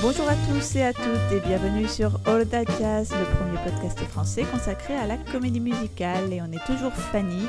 Bonjour à tous et à toutes et bienvenue sur All That Jazz, le premier podcast français consacré à la comédie musicale. Et on est toujours Fanny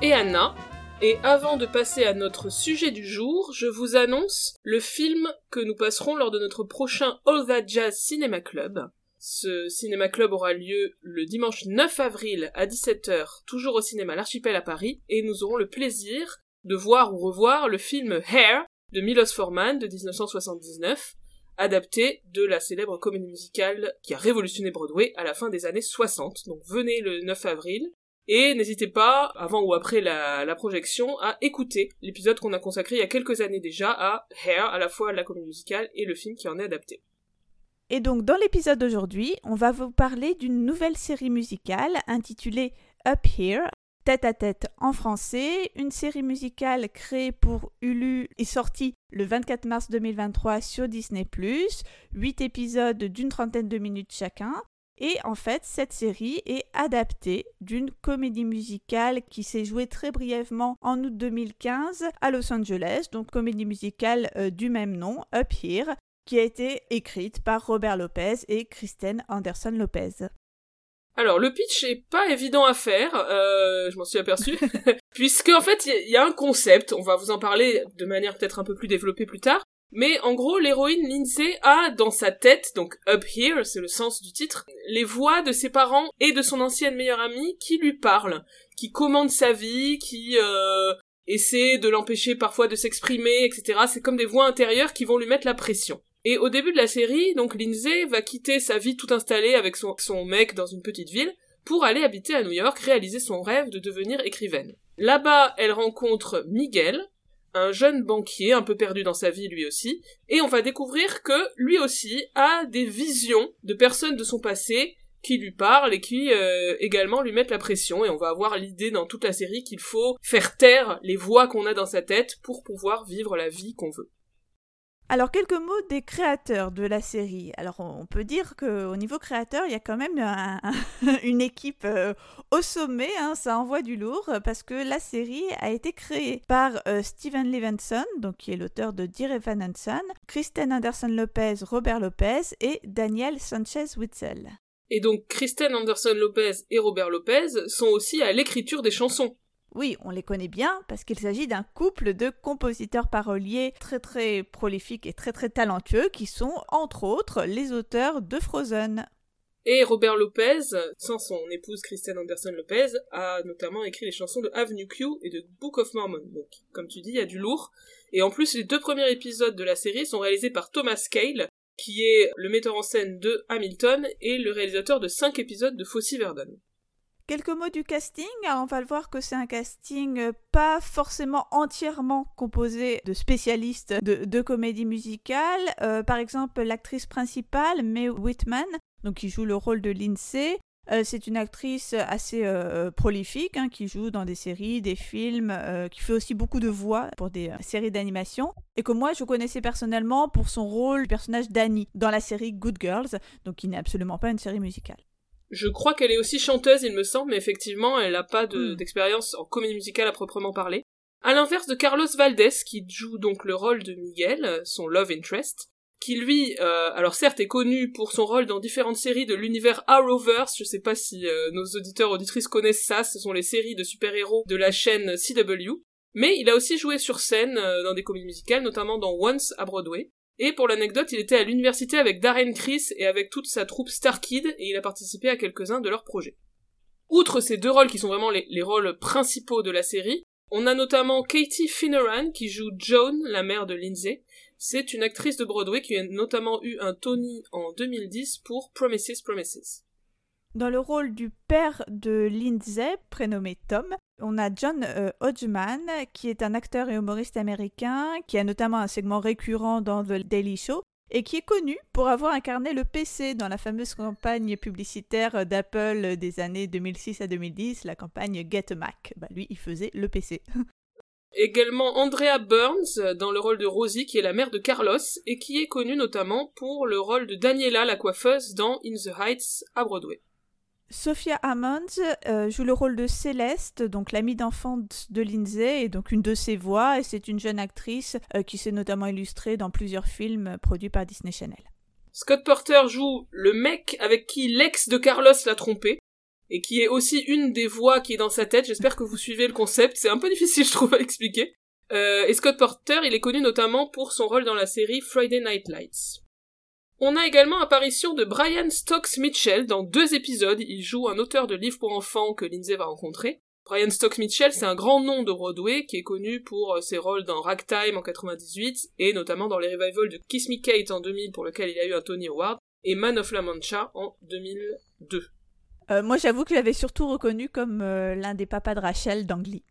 et Anna. Et avant de passer à notre sujet du jour, je vous annonce le film que nous passerons lors de notre prochain All That Jazz Cinema Club. Ce cinéma club aura lieu le dimanche 9 avril à 17h, toujours au cinéma L'Archipel à Paris, et nous aurons le plaisir de voir ou revoir le film Hair de Milos Forman de 1979, adapté de la célèbre comédie musicale qui a révolutionné Broadway à la fin des années 60. Donc venez le 9 avril. Et n'hésitez pas, avant ou après la, projection, à écouter l'épisode qu'on a consacré il y a quelques années déjà à Hair, à la fois la comédie musicale et le film qui en est adapté. Et donc dans l'épisode d'aujourd'hui, on va vous parler d'une nouvelle série musicale intitulée Up Here, Tête à tête en français, une série musicale créée pour Hulu et sortie le 24 mars 2023 sur Disney+, 8 épisodes d'une trentaine de minutes chacun. Et en fait, cette série est adaptée d'une comédie musicale qui s'est jouée très brièvement en août 2015 à Los Angeles, donc comédie musicale euh, du même nom, Up Here, qui a été écrite par Robert Lopez et Kristen Anderson Lopez. Alors le pitch est pas évident à faire, euh, je m'en suis aperçu, puisque en fait il y, a un concept, on va vous en parler de manière peut-être un peu plus développée plus tard, mais en gros l'héroïne Lindsay a dans sa tête, donc up here, c'est le sens du titre, les voix de ses parents et de son ancienne meilleure amie qui lui parlent, qui commandent sa vie, qui euh, essaient de l'empêcher parfois de s'exprimer, etc. C'est comme des voix intérieures qui vont lui mettre la pression. Et au début de la série, donc Lindsay va quitter sa vie tout installée avec son, mec dans une petite ville pour aller habiter à New York, réaliser son rêve de devenir écrivaine. Là-bas, elle rencontre Miguel, un jeune banquier un peu perdu dans sa vie lui aussi, et on va découvrir que lui aussi a des visions de personnes de son passé qui lui parlent et qui euh, également lui mettent la pression et on va avoir l'idée dans toute la série qu'il faut faire taire les voix qu'on a dans sa tête pour pouvoir vivre la vie qu'on veut. Alors quelques mots des créateurs de la série. Alors on peut dire qu'au niveau créateur, il y a quand même une équipe euh, au sommet, hein, ça envoie du lourd, parce que la série a été créée par euh, Steven Levenson, donc qui est l'auteur de Dear Evan Hansen, Kristen Anderson Lopez, Robert Lopez et Daniel Sanchez Witzel. Et donc Kristen Anderson Lopez et Robert Lopez sont aussi à l'écriture des chansons. Oui, on les connaît bien parce qu'il s'agit d'un couple de compositeurs paroliers très très prolifiques et très très talentueux qui sont entre autres les auteurs de Frozen. Et Robert Lopez, sans son épouse Kristen Anderson Lopez, a notamment écrit les chansons de Avenue Q et de Book of Mormon. Donc, comme tu dis, il y a du lourd. Et en plus, les deux premiers épisodes de la série sont réalisés par Thomas Cale, qui est le metteur en scène de Hamilton et le réalisateur de cinq épisodes de Fossey Verdon. Quelques mots du casting. on va le voir que c'est un casting euh, pas forcément entièrement composé de spécialistes de, comédie musicale. Euh, par exemple, l'actrice principale, Mae Whitman, donc qui joue le rôle de Lindsay. Euh, c'est une actrice assez prolifique hein, qui joue dans des séries, des films, qui fait aussi beaucoup de voix pour des séries d'animation et que moi je connaissais personnellement pour son rôle du personnage d'Annie dans la série Good Girls, donc qui n'est absolument pas une série musicale. Je crois qu'elle est aussi chanteuse, il me semble, mais effectivement, elle n'a pas hmm. d'expérience en comédie musicale à proprement parler. À l'inverse de Carlos Valdés, qui joue donc le rôle de Miguel, son love interest, qui lui, euh, alors certes est connu pour son rôle dans différentes séries de l'univers Arrowverse, je sais pas si euh, nos auditeurs auditrices connaissent ça, ce sont les séries de super-héros de la chaîne CW, mais il a aussi joué sur scène euh, dans des comédies musicales, notamment dans Once à Broadway, et pour l'anecdote, il était à l'université avec Darren Criss et avec toute sa troupe Starkid, et il a participé à quelques-uns de leurs projets. Outre ces deux rôles qui sont vraiment les, rôles principaux de la série, on a notamment Katie Finneran qui joue Joan, la mère de Lindsay. C'est une actrice de Broadway qui a notamment eu un Tony en 2010 pour Promises Promises. Dans le rôle du père de Lindsay, prénommé Tom, on a John euh, Hodgman, qui est un acteur et humoriste américain, qui a notamment un segment récurrent dans The Daily Show, et qui est connu pour avoir incarné le PC dans la fameuse campagne publicitaire d'Apple des années 2006 à 2010, la campagne Get a Mac. Bah, lui, il faisait le PC. Également Andrea Burns dans le rôle de Rosie, qui est la mère de Carlos, et qui est connue notamment pour le rôle de Daniela, la coiffeuse, dans In the Heights à Broadway. Sophia Hammond euh, joue le rôle de Céleste, donc l'amie d'enfance de Lindsay, et donc une de ses voix, et c'est une jeune actrice euh, qui s'est notamment illustrée dans plusieurs films produits par Disney Channel. Scott Porter joue le mec avec qui l'ex de Carlos l'a trompé, et qui est aussi une des voix qui est dans sa tête. J'espère que vous suivez le concept, c'est un peu difficile je trouve à expliquer. Euh, et Scott Porter, il est connu notamment pour son rôle dans la série Friday Night Lights. On a également apparition de Brian Stokes Mitchell dans deux épisodes. Il joue un auteur de livres pour enfants que Lindsay va rencontrer. Brian Stokes Mitchell, c'est un grand nom de Broadway qui est connu pour euh, ses rôles dans Ragtime en 98 et notamment dans les revivals de Kiss Me Kate en 2000 pour lequel il a eu un Tony Award et Man of La Mancha en 2002. Euh, moi, j'avoue que je l'avais surtout reconnu comme euh, l'un des papas de Rachel d'Angly.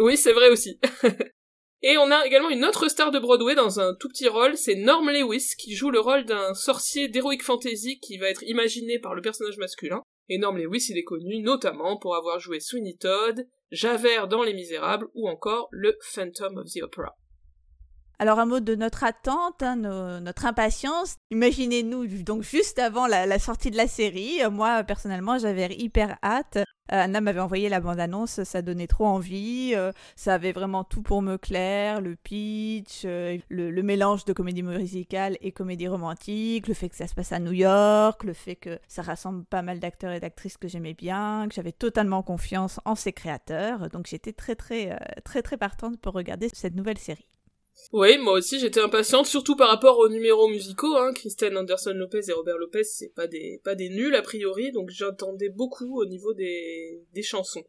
oui, c'est vrai aussi. Et on a également une autre star de Broadway dans un tout petit rôle, c'est Norm Lewis, qui joue le rôle d'un sorcier d'heroic fantasy qui va être imaginé par le personnage masculin. Et Norm Lewis, il est connu notamment pour avoir joué Sweeney Todd, Javert dans Les Misérables ou encore le Phantom of the Opera. Alors un mot de notre attente, hein, notre impatience. Imaginez-nous donc juste avant la, sortie de la série. Moi personnellement j'avais hyper hâte. Euh, Anna m'avait envoyé la bande-annonce, ça donnait trop envie. Euh, ça avait vraiment tout pour me clair, le pitch, le, mélange de comédie musicale et comédie romantique, le fait que ça se passe à New York, le fait que ça rassemble pas mal d'acteurs et d'actrices que j'aimais bien, que j'avais totalement confiance en ses créateurs. Donc j'étais très très très très partante pour regarder cette nouvelle série. Oui, moi aussi j'étais impatiente, surtout par rapport aux numéros musicaux. Hein. Anderson Lopez et Robert Lopez, c'est pas des pas des nuls a priori, donc j'attendais beaucoup au niveau des, chansons.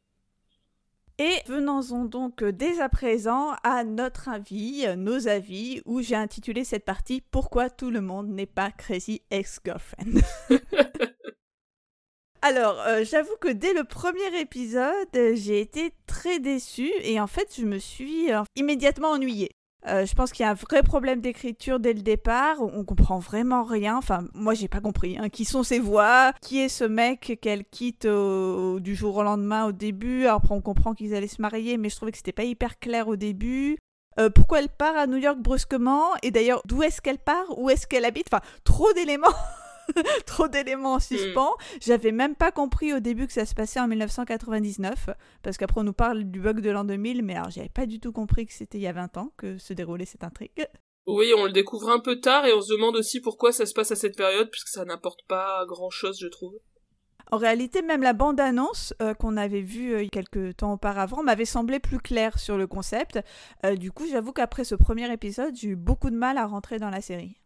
Et venons-en donc dès à présent à notre avis, nos avis, où j'ai intitulé cette partie Pourquoi tout le monde n'est pas Crazy Ex-Girlfriend? Alors, euh, j'avoue que dès le premier épisode, j'ai été très déçue et en fait, je me suis euh, immédiatement ennuyée. Euh, je pense qu'il y a un vrai problème d'écriture dès le départ. On, comprend vraiment rien. Enfin, moi, j'ai pas compris. Hein. Qui sont ces voix? Qui est ce mec qu'elle quitte du jour au lendemain au début? Après, on comprend qu'ils allaient se marier, mais je trouvais que c'était pas hyper clair au début. Euh, pourquoi elle part à New York brusquement? Et d'ailleurs, d'où est-ce qu'elle part? Où est-ce qu'elle habite? Enfin, trop d'éléments trop d'éléments en hmm. suspens. J'avais même pas compris au début que ça se passait en 1999, parce qu'après on nous parle du bug de l'an 2000, mais alors j'avais pas du tout compris que c'était il y a 20 ans que se déroulait cette intrigue. Oui, on le découvre un peu tard et on se demande aussi pourquoi ça se passe à cette période, puisque ça n'apporte pas grand chose, je trouve. En réalité, même la bande-annonce euh, qu'on avait vue euh, quelques temps auparavant m'avait semblé plus claire sur le concept. Euh, du coup, j'avoue qu'après ce premier épisode, j'ai eu beaucoup de mal à rentrer dans la série.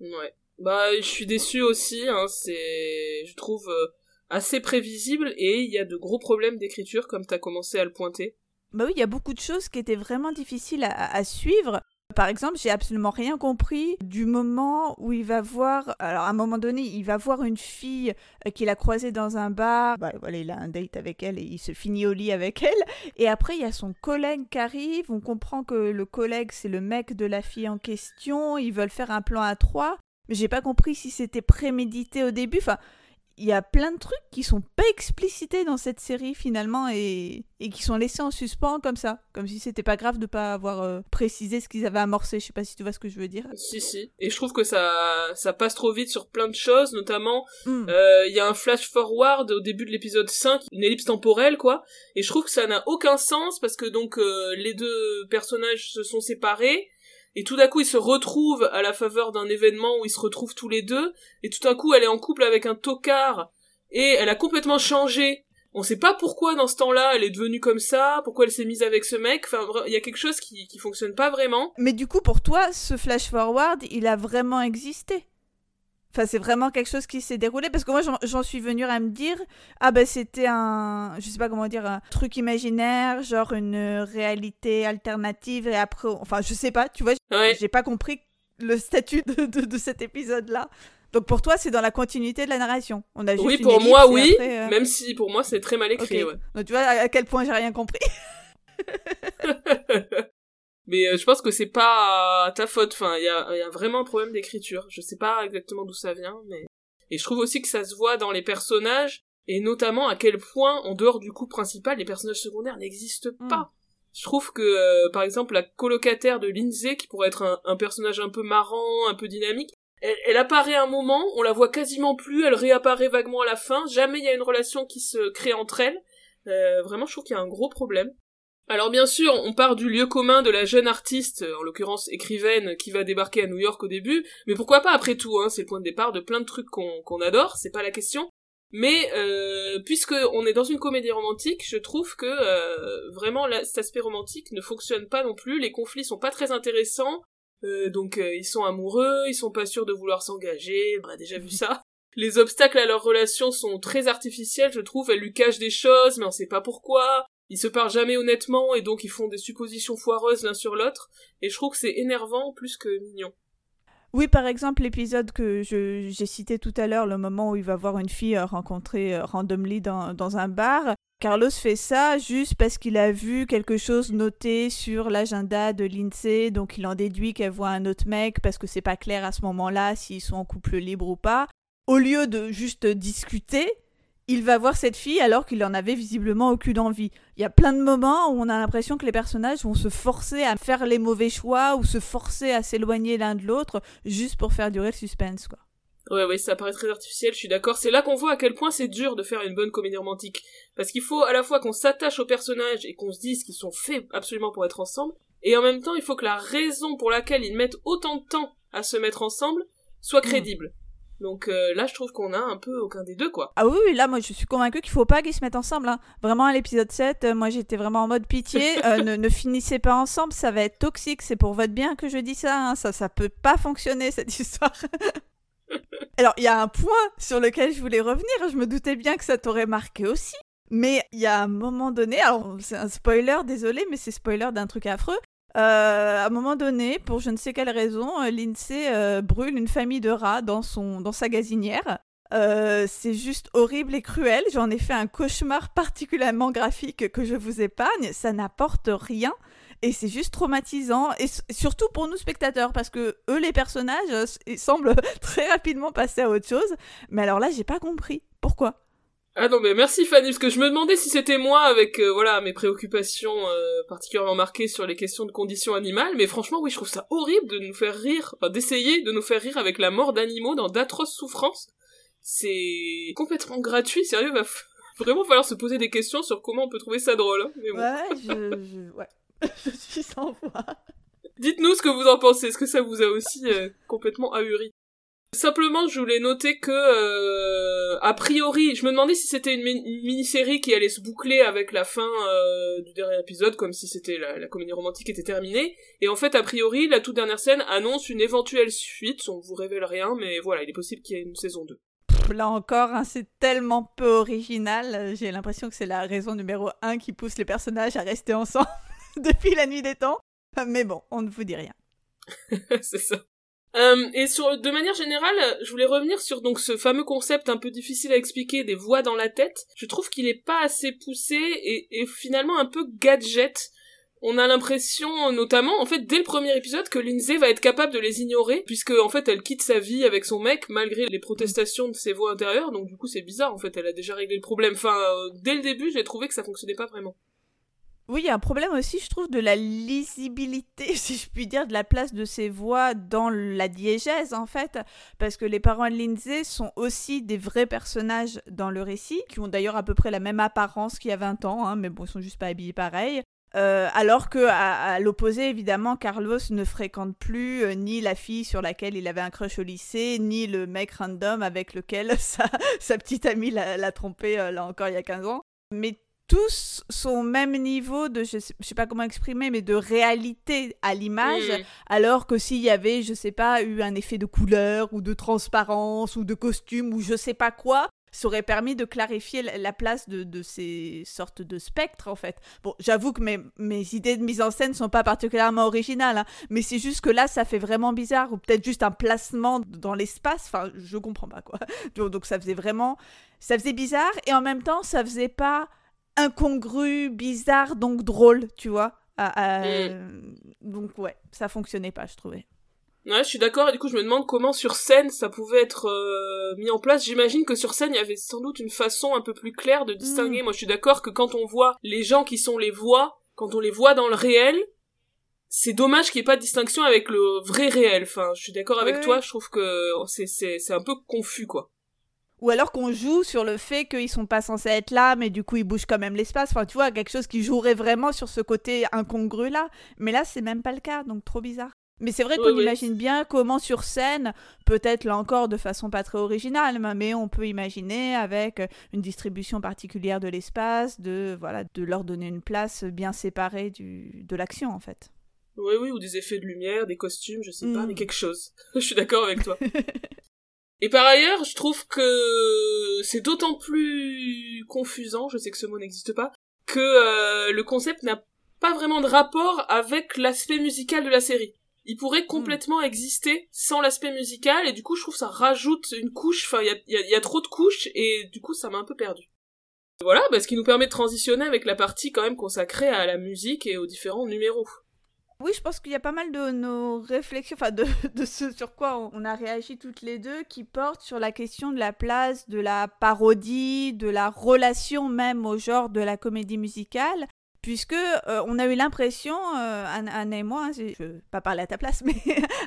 Ouais. Bah, je suis déçu aussi, hein, c'est, je trouve, euh, assez prévisible et il y a de gros problèmes d'écriture comme t'as commencé à le pointer. Bah oui, il y a beaucoup de choses qui étaient vraiment difficiles à, suivre. Par exemple, j'ai absolument rien compris du moment où il va voir. Alors, à un moment donné, il va voir une fille euh, qu'il a croisée dans un bar. Bah, voilà, il a un date avec elle et il se finit au lit avec elle. Et après, il y a son collègue qui arrive. On comprend que le collègue, c'est le mec de la fille en question. Ils veulent faire un plan à trois mais j'ai pas compris si c'était prémédité au début. Enfin, il y a plein de trucs qui sont pas explicités dans cette série finalement et, et qui sont laissés en suspens comme ça, comme si c'était pas grave de pas avoir euh, précisé ce qu'ils avaient amorcé. Je sais pas si tu vois ce que je veux dire. Si si. Et je trouve que ça ça passe trop vite sur plein de choses, notamment hmm. euh, il y a un flash forward au début de l'épisode 5, une ellipse temporelle quoi. Et je trouve que ça n'a aucun sens parce que donc euh, les deux personnages se sont séparés et tout d'un coup ils se retrouvent à la faveur d'un événement où ils se retrouvent tous les deux, et tout d'un coup elle est en couple avec un tocard, et elle a complètement changé. On sait pas pourquoi dans ce temps-là elle est devenue comme ça, pourquoi elle s'est mise avec ce mec, enfin il y a quelque chose qui, qui fonctionne pas vraiment. Mais du coup pour toi, ce flash forward, il a vraiment existé Enfin, c'est vraiment quelque chose qui s'est déroulé parce que moi, j'en suis venue à me dire ah ben c'était un, je sais pas comment dire, un truc imaginaire, genre une réalité alternative et après, enfin, je sais pas, tu vois, j'ai pas compris le statut de, de, cet épisode-là. Donc pour toi, c'est dans la continuité de la narration. On a juste oui, pour moi, oui, euh, même si pour moi, c'est très mal écrit. Ouais. Donc tu vois à quel point j'ai rien compris? mais euh, je pense que c'est pas ta faute. Enfin, il y a, y a, vraiment un problème d'écriture. Je sais pas exactement d'où ça vient, mais et je trouve aussi que ça se voit dans les personnages et notamment à quel point, en dehors du coup principal, les personnages secondaires n'existent hmm. pas. Je trouve que, euh, par exemple, la colocataire de Lindsay, qui pourrait être un, un personnage un peu marrant, un peu dynamique, elle, elle, apparaît un moment, on la voit quasiment plus, elle réapparaît vaguement à la fin, jamais il y a une relation qui se crée entre elles. Euh, vraiment, je trouve qu'il y a un gros problème. Alors bien sûr, on part du lieu commun de la jeune artiste, en l'occurrence écrivaine, qui va débarquer à New York au début, mais pourquoi pas après tout, hein, c'est le point de départ de plein de trucs qu'on adore, c'est pas la question. Mais euh, puisque on est dans une comédie romantique, je trouve que euh, vraiment cet aspect romantique ne fonctionne pas non plus, les conflits sont pas très intéressants, euh, donc euh, ils sont amoureux, ils sont pas sûrs de vouloir s'engager, on a déjà vu ça. Les obstacles à leur relation sont très artificiels, je trouve, elle lui cache des choses, mais on sait pas pourquoi ils se parlent jamais honnêtement et donc ils font des suppositions foireuses l'un sur l'autre et je trouve que c'est énervant plus que mignon. Oui, par exemple, l'épisode que j'ai cité tout à l'heure, le moment où il va voir une fille euh, rencontrée euh, randomly dans, dans un bar, Carlos fait ça juste parce qu'il a vu quelque chose noté sur l'agenda de l'INSEE, donc il en déduit qu'elle voit un autre mec parce que c'est pas clair à ce moment-là s'ils sont en couple libre ou pas. Au lieu de juste discuter, il va voir cette fille alors qu'il en avait visiblement aucune envie. Il y a plein de moments où on a l'impression que les personnages vont se forcer à faire les mauvais choix ou se forcer à s'éloigner l'un de l'autre juste pour faire durer le suspense, quoi. Ouais, ouais, ça paraît très artificiel, je suis d'accord. C'est là qu'on voit à quel point c'est dur de faire une bonne comédie romantique. Parce qu'il faut à la fois qu'on s'attache aux personnages et qu'on se dise qu'ils sont faits absolument pour être ensemble, et en même temps, il faut que la raison pour laquelle ils mettent autant de temps à se mettre ensemble soit hmm. crédible. Donc euh, là, je trouve qu'on a un peu aucun des deux, quoi. Ah oui, là, moi, je suis convaincue qu'il faut pas qu'ils se mettent ensemble. Hein. Vraiment, à l'épisode 7, euh, moi, j'étais vraiment en mode pitié. Euh, ne, ne, finissez pas ensemble, ça va être toxique. C'est pour votre bien que je dis ça. Hein. Ça, ça peut pas fonctionner, cette histoire. Alors, il y a un point sur lequel je voulais revenir. Je me doutais bien que ça t'aurait marqué aussi. Mais il y a un moment donné, alors c'est un spoiler, désolé, mais c'est spoiler d'un truc affreux. Euh, à un moment donné, pour je ne sais quelle raison, euh, l'INSEE euh, brûle une famille de rats dans, son, dans sa gazinière. c'est juste horrible et cruel. J'en ai fait un cauchemar particulièrement graphique que je vous épargne. Ça n'apporte rien et c'est juste traumatisant. Et surtout pour nous spectateurs parce que eux, les personnages, ils semblent très rapidement passer à autre chose. Mais alors là, j'ai pas compris. Pourquoi? Ah non mais merci Fanny parce que je me demandais si c'était moi avec euh, voilà mes préoccupations euh, particulièrement marquées sur les questions de conditions animales mais franchement oui je trouve ça horrible de nous faire rire enfin d'essayer de nous faire rire avec la mort d'animaux dans d'atroces souffrances. C'est complètement gratuit sérieux va vraiment falloir se poser des questions sur comment on peut trouver ça drôle hein, ouais je, ouais. Je suis sans voix. Dites-nous ce que vous en pensez est-ce que ça vous a aussi euh, complètement ahuri? Simplement, je voulais noter que, euh, a priori, je me demandais si c'était une, mini-série qui allait se boucler avec la fin euh, du dernier épisode, comme si c'était la, comédie romantique était terminée. Et en fait, a priori, la toute dernière scène annonce une éventuelle suite. On vous révèle rien, mais voilà, il est possible qu'il y ait une saison 2. Là encore, hein, c'est tellement peu original. J'ai l'impression que c'est la raison numéro 1 qui pousse les personnages à rester ensemble depuis la nuit des temps. Mais bon, on ne vous dit rien. c'est ça. Euh, et sur, de manière générale, je voulais revenir sur donc ce fameux concept un peu difficile à expliquer des voix dans la tête. Je trouve qu'il est pas assez poussé et, finalement un peu gadget. On a l'impression, notamment, en fait, dès le premier épisode, que Lindsay va être capable de les ignorer, puisque, en fait, elle quitte sa vie avec son mec, malgré les protestations de ses voix intérieures, donc du coup, c'est bizarre, en fait, elle a déjà réglé le problème. Enfin, euh, dès le début, j'ai trouvé que ça fonctionnait pas vraiment. Oui, il y a un problème aussi, je trouve, de la lisibilité, si je puis dire, de la place de ces voix dans la diégèse, en fait, parce que les parents de Lindsay sont aussi des vrais personnages dans le récit, qui ont d'ailleurs à peu près la même apparence qu'il y a 20 ans, hein, mais bon, ils sont juste pas habillés pareil. Euh, alors que à, l'opposé, évidemment, Carlos ne fréquente plus euh, ni la fille sur laquelle il avait un crush au lycée, ni le mec random avec lequel sa, petite amie l'a trompé euh, là encore il y a 15 ans. Mais tous sont au même niveau de, je sais, sais pas comment exprimer, mais de réalité à l'image, mm. alors que s'il y avait, je sais pas, eu un effet de couleur ou de transparence ou de costume ou je sais pas quoi, ça aurait permis de clarifier la place de, ces sortes de spectres en fait. Bon, j'avoue que mes, mes, idées de mise en scène sont pas particulièrement originales, hein, mais c'est juste que là ça fait vraiment bizarre, ou peut-être juste un placement dans l'espace, enfin je comprends pas quoi. Donc ça faisait vraiment, ça faisait bizarre et en même temps ça faisait pas incongru, bizarre, donc drôle, tu vois. Mm. Donc ouais, ça fonctionnait pas, je trouvais. Ouais, je suis d'accord, et du coup je me demande comment sur scène ça pouvait être euh, mis en place. J'imagine que sur scène il y avait sans doute une façon un peu plus claire de distinguer. Mm. Moi je suis d'accord que quand on voit les gens qui sont les voix, quand on les voit dans le réel, c'est dommage qu'il n'y ait pas de distinction avec le vrai réel. Enfin, je suis d'accord avec toi, je trouve que c'est un peu confus quoi. Ou alors qu'on joue sur le fait qu'ils sont pas censés être là, mais du coup ils bougent quand même l'espace. Enfin, tu vois, quelque chose qui jouerait vraiment sur ce côté incongru là. Mais là, c'est même pas le cas, donc trop bizarre. Mais c'est vrai qu'on imagine bien comment sur scène, peut-être là encore de façon pas très originale, mais on peut imaginer avec une distribution particulière de l'espace, de voilà, de leur donner une place bien séparée du, de l'action en fait. Oui, oui, ou des effets de lumière, des costumes, je sais pas, mais mm. quelque chose. je suis d'accord avec toi. Et par ailleurs, je trouve que c'est d'autant plus confusant, je sais que ce mot n'existe pas, que euh, le concept n'a pas vraiment de rapport avec l'aspect musical de la série. Il pourrait hmm. complètement exister sans l'aspect musical, et du coup, je trouve ça rajoute une couche, enfin, il y a, trop de couches, et du coup, ça m'a un peu perdu. Voilà, bah, ce qui nous permet de transitionner avec la partie quand même consacrée à la musique et aux différents numéros. Oui, je pense qu'il y a pas mal de nos réflexions, enfin de, de, ce sur quoi on a réagi toutes les deux, qui portent sur la question de la place de la parodie, de la relation même au genre de la comédie musicale, puisque euh, on a eu l'impression, euh, Anna et moi, hein, je ne veux pas parler à ta place, mais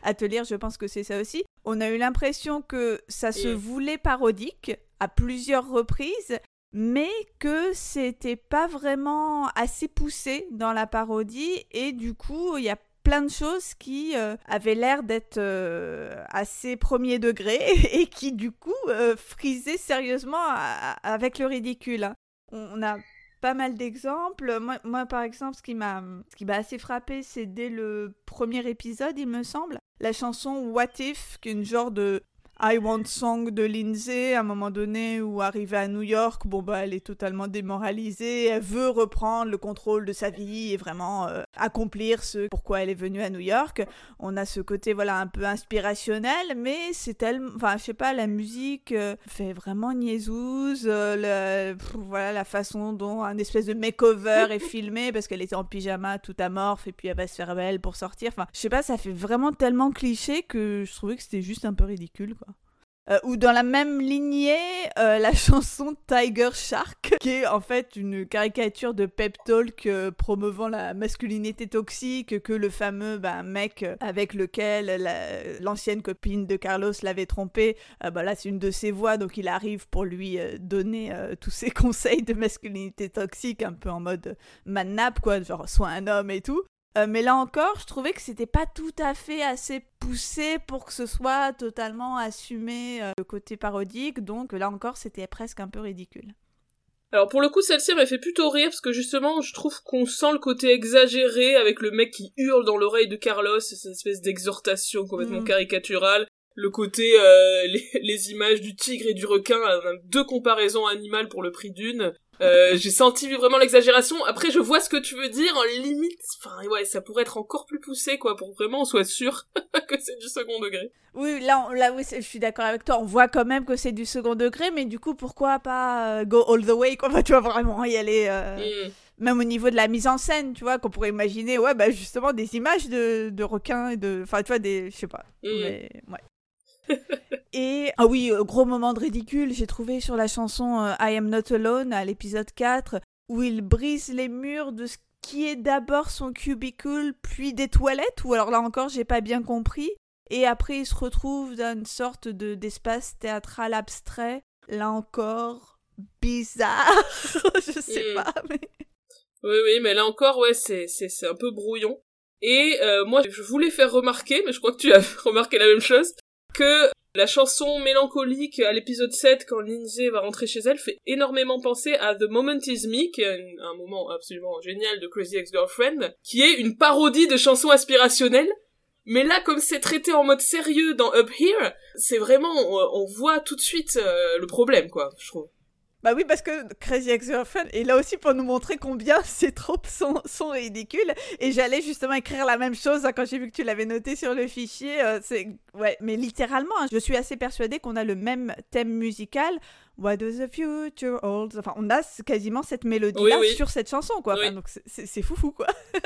à te lire, je pense que c'est ça aussi, on a eu l'impression que ça se voulait parodique à plusieurs reprises, mais que c'était pas vraiment assez poussé dans la parodie et du coup il y a plein de choses qui euh, avaient l'air d'être euh, assez premier degré et qui du coup euh, frisaient sérieusement avec le ridicule. Hein. On, a pas mal d'exemples. Moi, moi, par exemple, ce qui m'a ce qui m'a assez frappé, c'est dès le premier épisode, il me semble, la chanson What If, qui est une genre de I Want Song de Lindsay, à un moment donné, où arrivée à New York, bon bah elle est totalement démoralisée, elle veut reprendre le contrôle de sa vie et vraiment euh, accomplir ce pourquoi elle est venue à New York. On a ce côté voilà un peu inspirationnel, mais c'est tellement, enfin je sais pas, la musique euh, fait vraiment niaiseuse, euh, voilà la façon dont un espèce de makeover est filmé parce qu'elle était en pyjama tout amorphe et puis elle va se faire belle pour sortir. Enfin je sais pas, ça fait vraiment tellement cliché que je trouvais que c'était juste un peu ridicule quoi. Euh, ou dans la même lignée, euh, la chanson Tiger Shark, qui est en fait une caricature de pep talk euh, promouvant la masculinité toxique, que le fameux bah, mec avec lequel l'ancienne copine de Carlos l'avait trompé, bah là c'est une de ses voix, donc il arrive pour lui donner tous ses conseils de masculinité toxique, un peu en mode manap, quoi, genre sois un homme et tout. Euh, mais là encore, je trouvais que c'était pas tout à fait assez poussé pour que ce soit totalement assumé euh, le côté parodique, donc là encore, c'était presque un peu ridicule. Alors pour le coup, celle-ci m'a fait plutôt rire parce que justement, je trouve qu'on sent le côté exagéré avec le mec qui hurle dans l'oreille de Carlos, cette espèce d'exhortation complètement mm. caricaturale. Le côté euh, les, images du tigre et du requin, deux comparaisons animales pour le prix d'une. Euh, j'ai senti vraiment l'exagération. Après, je vois ce que tu veux dire. En limite, enfin, ouais, ça pourrait être encore plus poussé, quoi, pour vraiment on soit sûr que c'est du second degré. Oui, là, là, oui, je suis d'accord avec toi. On voit quand même que c'est du second degré, mais du coup, pourquoi pas euh, go all the way, quoi? Tu vois vraiment y aller. Euh, mm. Même au niveau de la mise en scène, tu vois, qu'on pourrait imaginer, ouais, bah justement des images de, de requins et de, enfin, tu vois, des, je sais pas. Mm. Mais ouais. Et ah oui, euh, gros moment de ridicule, j'ai trouvé sur la chanson euh, I Am Not Alone à l'épisode 4 où il brise les murs de ce qui est d'abord son cubicle puis des toilettes ou alors là encore j'ai pas bien compris. Et après il se retrouve dans une sorte de d'espace théâtral abstrait. Là encore bizarre. Je sais pas mais oui oui mais là encore ouais c'est c'est c'est un peu brouillon. Et euh, moi je voulais faire remarquer mais je crois que tu as remarqué la même chose que la chanson mélancolique à l'épisode 7 quand Lindsay va rentrer chez elle fait énormément penser à The Moment Is Me qui est un, moment absolument génial de Crazy Ex-Girlfriend qui est une parodie de chansons aspirationnelles mais là, comme c'est traité en mode sérieux dans Up Here, c'est vraiment, on, voit tout de suite euh, le problème, quoi, je trouve. Bah oui, parce que Crazy Ex-Girlfriend est là aussi pour nous montrer combien ces tropes sont, sont ridicules. Et j'allais justement écrire la même chose hein, quand j'ai vu que tu l'avais noté sur le fichier. Euh, c'est ouais, mais littéralement, hein, je suis assez persuadée qu'on a le même thème musical. What does the future hold? Enfin, on a quasiment cette mélodie-là sur cette chanson, quoi. donc c'est foufou, quoi.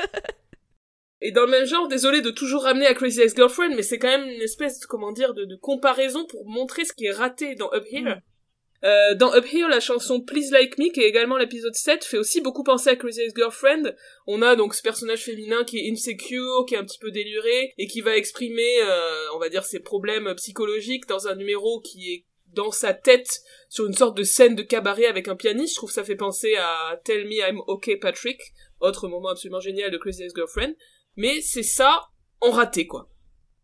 Et dans le même genre, désolé de toujours ramener à Crazy Ex-Girlfriend, mais c'est quand même une espèce, comment dire, de, comparaison pour montrer ce qui est raté dans Up Here. Mm. Euh, dans Up Here, la chanson Please Like Me, qui est également l'épisode 7, fait aussi beaucoup penser à Crazy Ex-Girlfriend. On a donc ce personnage féminin qui est insecure, qui est un petit peu déluré, et qui va exprimer, euh, on va dire, ses problèmes psychologiques dans un numéro qui est dans sa tête sur une sorte de scène de cabaret avec un pianiste. Je trouve que ça fait penser à Tell Me I'm Okay Patrick, autre moment absolument génial de Crazy Ex-Girlfriend. Mais c'est ça en raté, quoi.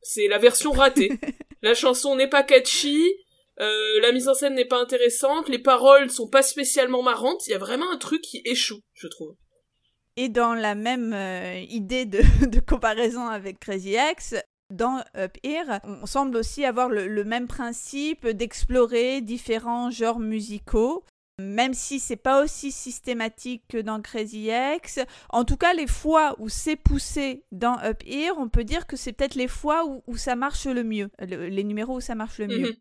C'est la version ratée. la chanson n'est pas catchy, euh, la mise en scène n'est pas intéressante, les paroles sont pas spécialement marrantes, il y a vraiment un truc qui échoue, je trouve. Et dans la même euh, idée de, de, comparaison avec Crazy Ex, dans Up Here, on semble aussi avoir le, même principe d'explorer différents genres musicaux. Même si c'est pas aussi systématique que dans Crazy Ex, en tout cas les fois où c'est poussé dans Up Here, on peut dire que c'est peut-être les fois où, ça marche le mieux, les numéros où ça marche le mieux.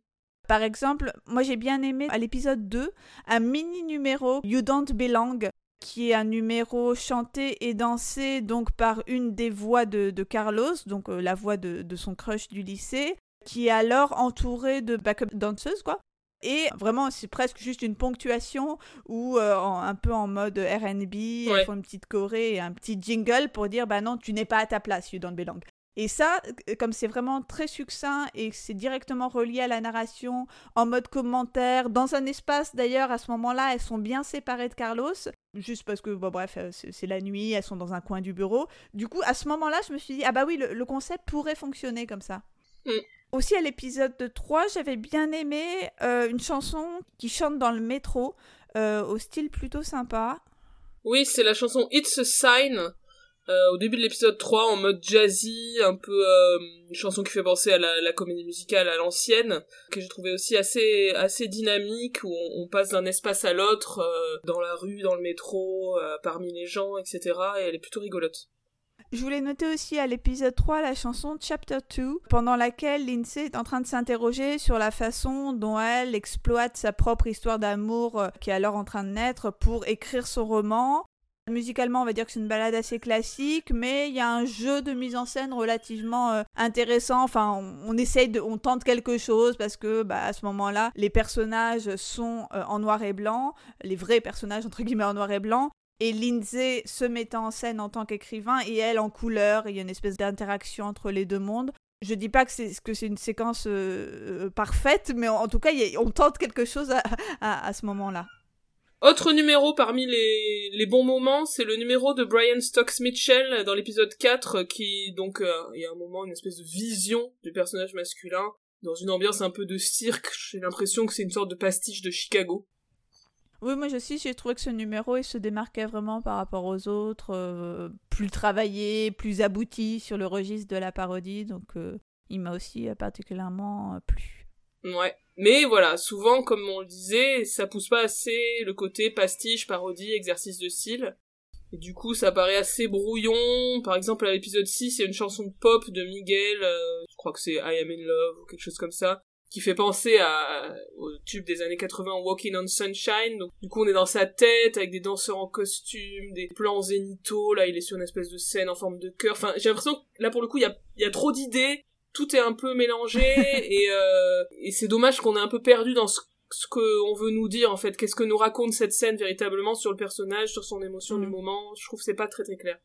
Par exemple, moi j'ai bien aimé à l'épisode 2 un mini numéro You Don't Belong qui est un numéro chanté et dansé donc par une des voix de, Carlos, donc euh, la voix de, son crush du lycée, qui est alors entourée de backup danseuses, quoi. Et vraiment, c'est presque juste une ponctuation ou euh, un peu en mode R&B, ouais. font une petite choré et un petit jingle pour dire bah non, tu n'es pas à ta place, you don't belong. Et ça, euh, comme c'est vraiment très succinct et c'est directement relié à la narration, en mode commentaire, dans un espace d'ailleurs, à ce moment-là, elles sont bien séparées de Carlos, juste parce que, bon, bref, euh, c'est la nuit, elles sont dans un coin du bureau. Du coup, à ce moment-là, je me suis dit, ah bah oui, le, concept pourrait fonctionner comme ça. Mm. Aussi, à l'épisode 3, j'avais bien aimé euh, une chanson qui chante dans le métro, au style plutôt sympa. Oui, c'est la chanson It's a Sign au début de l'épisode 3 en mode jazzy, un peu euh, une chanson qui fait penser à la, comédie musicale à l'ancienne, que j'ai trouvé aussi assez assez dynamique où on, passe d'un espace à l'autre euh, dans la rue, dans le métro, parmi les gens, etc. Et elle est plutôt rigolote. Je voulais noter aussi à l'épisode 3 la chanson Chapter 2, pendant laquelle Lindsay est en train de s'interroger sur la façon dont elle exploite sa propre histoire d'amour qui est alors en train de naître pour écrire son roman. Musicalement, on va dire que c'est une balade assez classique, mais il y a un jeu de mise en scène relativement euh, intéressant. Enfin, on, essaye de, on tente quelque chose parce que, bah, à ce moment-là, les personnages sont euh, en noir et blanc, les vrais personnages entre guillemets en noir et blanc. Et Lindsay se mettant en scène en tant qu'écrivain et elle en couleur. Il y a une espèce d'interaction entre les deux mondes. Je dis pas que c'est que c'est une séquence euh, parfaite, mais en, tout cas, on tente quelque chose à ce moment-là. Autre numéro parmi les, bons moments, c'est le numéro de Brian Stokes Mitchell dans l'épisode 4 qui donc euh, il y a un moment une espèce de vision du personnage masculin dans une ambiance un peu de cirque. J'ai l'impression que c'est une sorte de pastiche de Chicago. Oui, moi aussi, j'ai trouvé que ce numéro, il se démarquait vraiment par rapport aux autres, euh, plus travaillé, plus abouti sur le registre de la parodie, donc euh, il m'a aussi particulièrement plu. Ouais. Mais voilà, souvent, comme on le disait, ça pousse pas assez le côté pastiche, parodie, exercice de style. Et du coup, ça paraît assez brouillon. Par exemple, à l'épisode 6, il y a une chanson pop de Miguel, euh, je crois que c'est I Am In Love ou quelque chose comme ça, qui fait penser à, au tube des années 80 Walking on Sunshine. Donc, du coup, on est dans sa tête avec des danseurs en costume, des plans zénithaux. Là, il est sur une espèce de scène en forme de cœur. Enfin, j'ai l'impression que là, pour le coup, il y a, y a trop d'idées tout est un peu mélangé et, euh, et c'est dommage qu'on ait un peu perdu dans ce, ce qu'on veut nous dire en fait. Qu'est-ce que nous raconte cette scène véritablement sur le personnage, sur son émotion du mm. moment? Je trouve que c'est pas très très clair.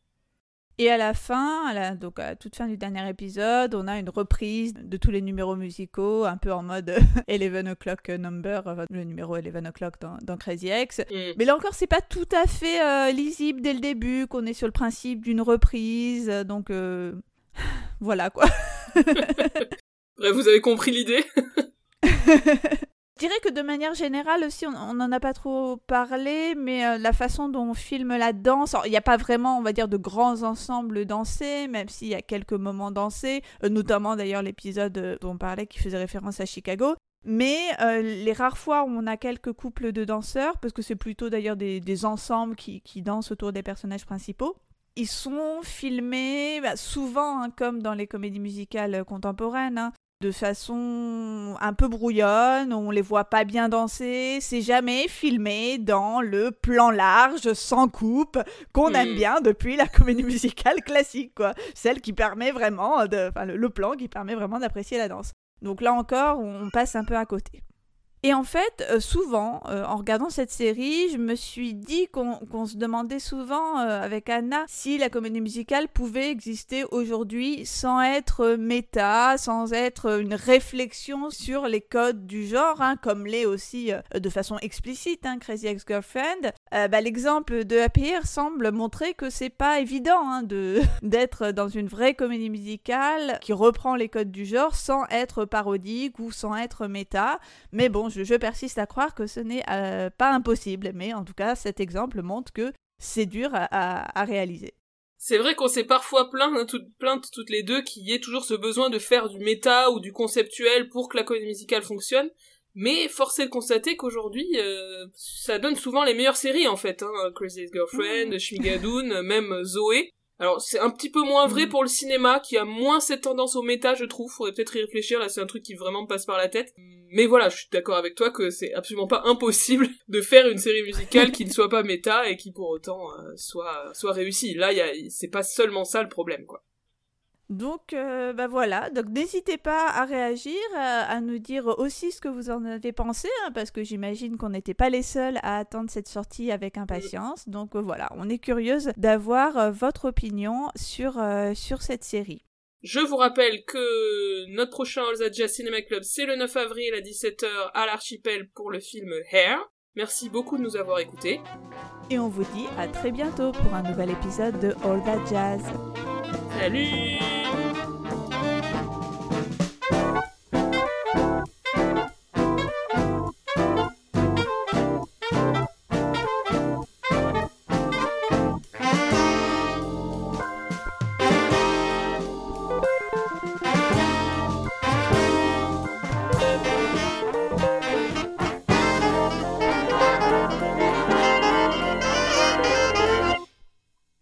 Et à la fin, à la, donc à toute fin du dernier épisode, on a une reprise de tous les numéros musicaux, un peu en mode 11 o'clock number, le numéro 11 o'clock dans, dans, Crazy Ex. Mm. Mais là encore, c'est pas tout à fait euh, lisible dès le début, qu'on est sur le principe d'une reprise, donc euh, voilà quoi. Bref, vous avez compris l'idée Je dirais que de manière générale aussi, on n'en a pas trop parlé, mais euh, la façon dont on filme la danse, il n'y a pas vraiment, on va dire, de grands ensembles dansés, même s'il y a quelques moments dansés, euh, notamment d'ailleurs l'épisode euh, dont on parlait qui faisait référence à Chicago. Mais les rares fois où on a quelques couples de danseurs, parce que c'est plutôt d'ailleurs des, ensembles qui dansent autour des personnages principaux, ils sont filmés bah, souvent, hein, comme dans les comédies musicales contemporaines, hein, de façon un peu brouillonne, on les voit pas bien danser, c'est jamais filmé dans le plan large, sans coupe, qu'on aime hmm. bien depuis la comédie musicale classique, quoi. Celle qui permet vraiment, de, enfin, le, plan qui permet vraiment d'apprécier la danse. Donc là encore, on passe un peu à côté. Et en fait, euh, souvent, euh, en regardant cette série, je me suis dit qu'on se demandait souvent euh, avec Anna si la comédie musicale pouvait exister aujourd'hui sans être méta, sans être une réflexion sur les codes du genre, hein, comme l'est aussi de façon explicite hein, Crazy Ex-Girlfriend. Bah, l'exemple de Happy semble montrer que c'est pas évident hein, d'être dans une vraie comédie musicale qui reprend les codes du genre sans être parodique ou sans être méta. Mais bon, je, persiste à croire que ce n'est euh, pas impossible, mais en tout cas, cet exemple montre que c'est dur à, réaliser. C'est vrai qu'on s'est parfois plaint, hein, toutes les deux, qu'il y ait toujours ce besoin de faire du méta ou du conceptuel pour que la comédie musicale fonctionne. Mais force est de constater qu'aujourd'hui, euh, ça donne souvent les meilleures séries en fait. Hein. Crazy Girlfriend, mmh. même Zoé. Alors c'est un petit peu moins vrai mm. pour le cinéma, qui a moins cette tendance au méta, je trouve. Faudrait peut-être y réfléchir. Là, c'est un truc qui vraiment me passe par la tête. Mais voilà, je suis d'accord avec toi que c'est absolument pas impossible de faire une série musicale qui ne soit pas méta et qui pour autant euh, soit soit réussie. Là, y a, c'est pas seulement ça le problème, quoi. Donc, euh, bah voilà. Donc, n'hésitez pas à réagir, à, nous dire aussi ce que vous en avez pensé, hein, parce que j'imagine qu'on n'était pas les seuls à attendre cette sortie avec impatience. Donc euh, voilà, on est curieuse d'avoir euh, votre opinion sur, sur cette série. Je vous rappelle que notre prochain All Jazz Cinema Club, c'est le 9 avril à 17h à l'Archipel pour le film Hair. Merci beaucoup de nous avoir écoutés. Et on vous dit à très bientôt pour un nouvel épisode de All That Jazz. Salut